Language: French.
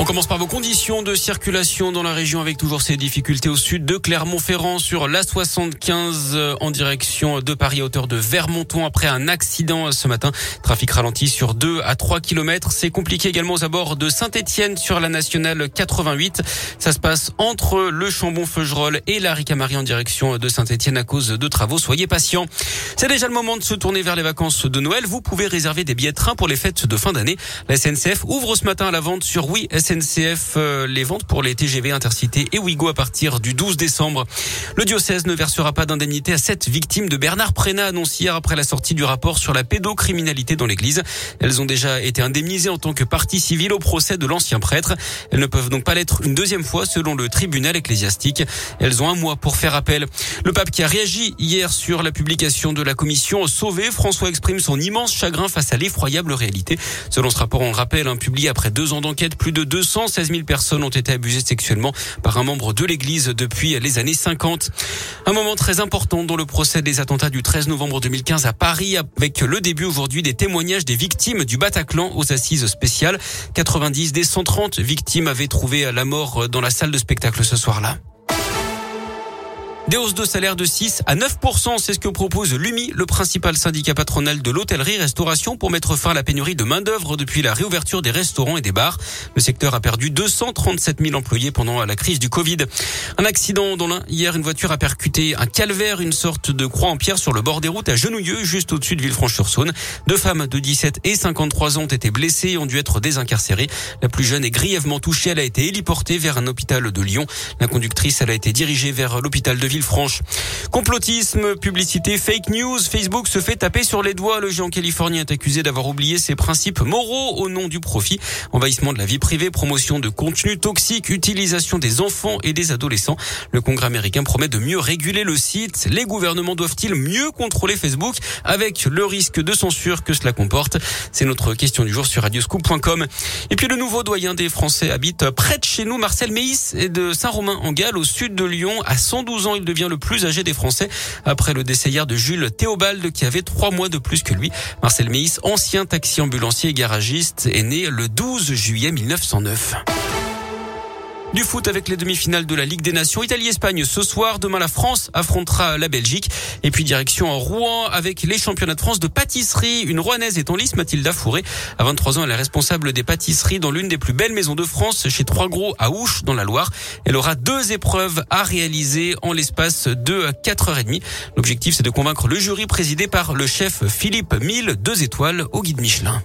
on commence par vos conditions de circulation dans la région avec toujours ces difficultés au sud de Clermont-Ferrand sur l'A75 euh, en direction de Paris à hauteur de Vermonton après un accident ce matin. Trafic ralenti sur 2 à 3 km. C'est compliqué également aux abords de Saint-Etienne sur la nationale 88. Ça se passe entre le Chambon-Feugerolles et la Ricamari en direction de Saint-Etienne à cause de travaux. Soyez patients. C'est déjà le moment de se tourner vers les vacances de Noël. Vous pouvez réserver des billets de train pour les fêtes de fin d'année. La SNCF ouvre ce matin à la vente sur Oui SNCF euh, les ventes pour les TGV Intercité et Ouigo à partir du 12 décembre. Le diocèse ne versera pas d'indemnité à sept victimes de Bernard Prénat annoncé hier après la sortie du rapport sur la pédocriminalité dans l'église. Elles ont déjà été indemnisées en tant que partie civile au procès de l'ancien prêtre. Elles ne peuvent donc pas l'être une deuxième fois selon le tribunal ecclésiastique. Elles ont un mois pour faire appel. Le pape qui a réagi hier sur la publication de la commission Sauvé, François exprime son immense chagrin face à l'effroyable réalité. Selon ce rapport, on le rappelle, un publié après deux ans d'enquête, plus de 216 000 personnes ont été abusées sexuellement par un membre de l'Église depuis les années 50. Un moment très important dans le procès des attentats du 13 novembre 2015 à Paris, avec le début aujourd'hui des témoignages des victimes du Bataclan aux assises spéciales. 90 des 130 victimes avaient trouvé la mort dans la salle de spectacle ce soir-là. Des hausses de salaire de 6 à 9%, c'est ce que propose l'UMI, le principal syndicat patronal de l'hôtellerie-restauration, pour mettre fin à la pénurie de main-d'œuvre depuis la réouverture des restaurants et des bars. Le secteur a perdu 237 000 employés pendant la crise du Covid. Un accident dans l'un. Hier, une voiture a percuté un calvaire, une sorte de croix en pierre sur le bord des routes à Genouilleux, juste au-dessus de Villefranche-sur-Saône. Deux femmes de 17 et 53 ans ont été blessées et ont dû être désincarcérées. La plus jeune est grièvement touchée. Elle a été héliportée vers un hôpital de Lyon. La conductrice, elle a été dirigée vers l'hôpital de Ville franche Complotisme, publicité, fake news, Facebook se fait taper sur les doigts. Le géant californien est accusé d'avoir oublié ses principes moraux au nom du profit. Envahissement de la vie privée, promotion de contenu toxique, utilisation des enfants et des adolescents. Le Congrès américain promet de mieux réguler le site. Les gouvernements doivent-ils mieux contrôler Facebook avec le risque de censure que cela comporte? C'est notre question du jour sur radioscoop.com. Et puis le nouveau doyen des Français habite près de chez nous. Marcel Meis est de Saint-Romain en Galles, au sud de Lyon. À 112 ans, il devient le plus âgé des Français après le décès de Jules Théobald qui avait trois mois de plus que lui. Marcel Meis, ancien taxi ambulancier et garagiste, est né le 12 juillet 1909. Du foot avec les demi-finales de la Ligue des Nations Italie-Espagne ce soir. Demain, la France affrontera la Belgique. Et puis direction Rouen avec les championnats de France de pâtisserie. Une Rouennaise est en lice, Mathilda Fourré. À 23 ans, elle est responsable des pâtisseries dans l'une des plus belles maisons de France, chez Trois Gros à Ouche, dans la Loire. Elle aura deux épreuves à réaliser en l'espace de 4h30. L'objectif, c'est de convaincre le jury présidé par le chef Philippe Mille, deux étoiles au guide Michelin.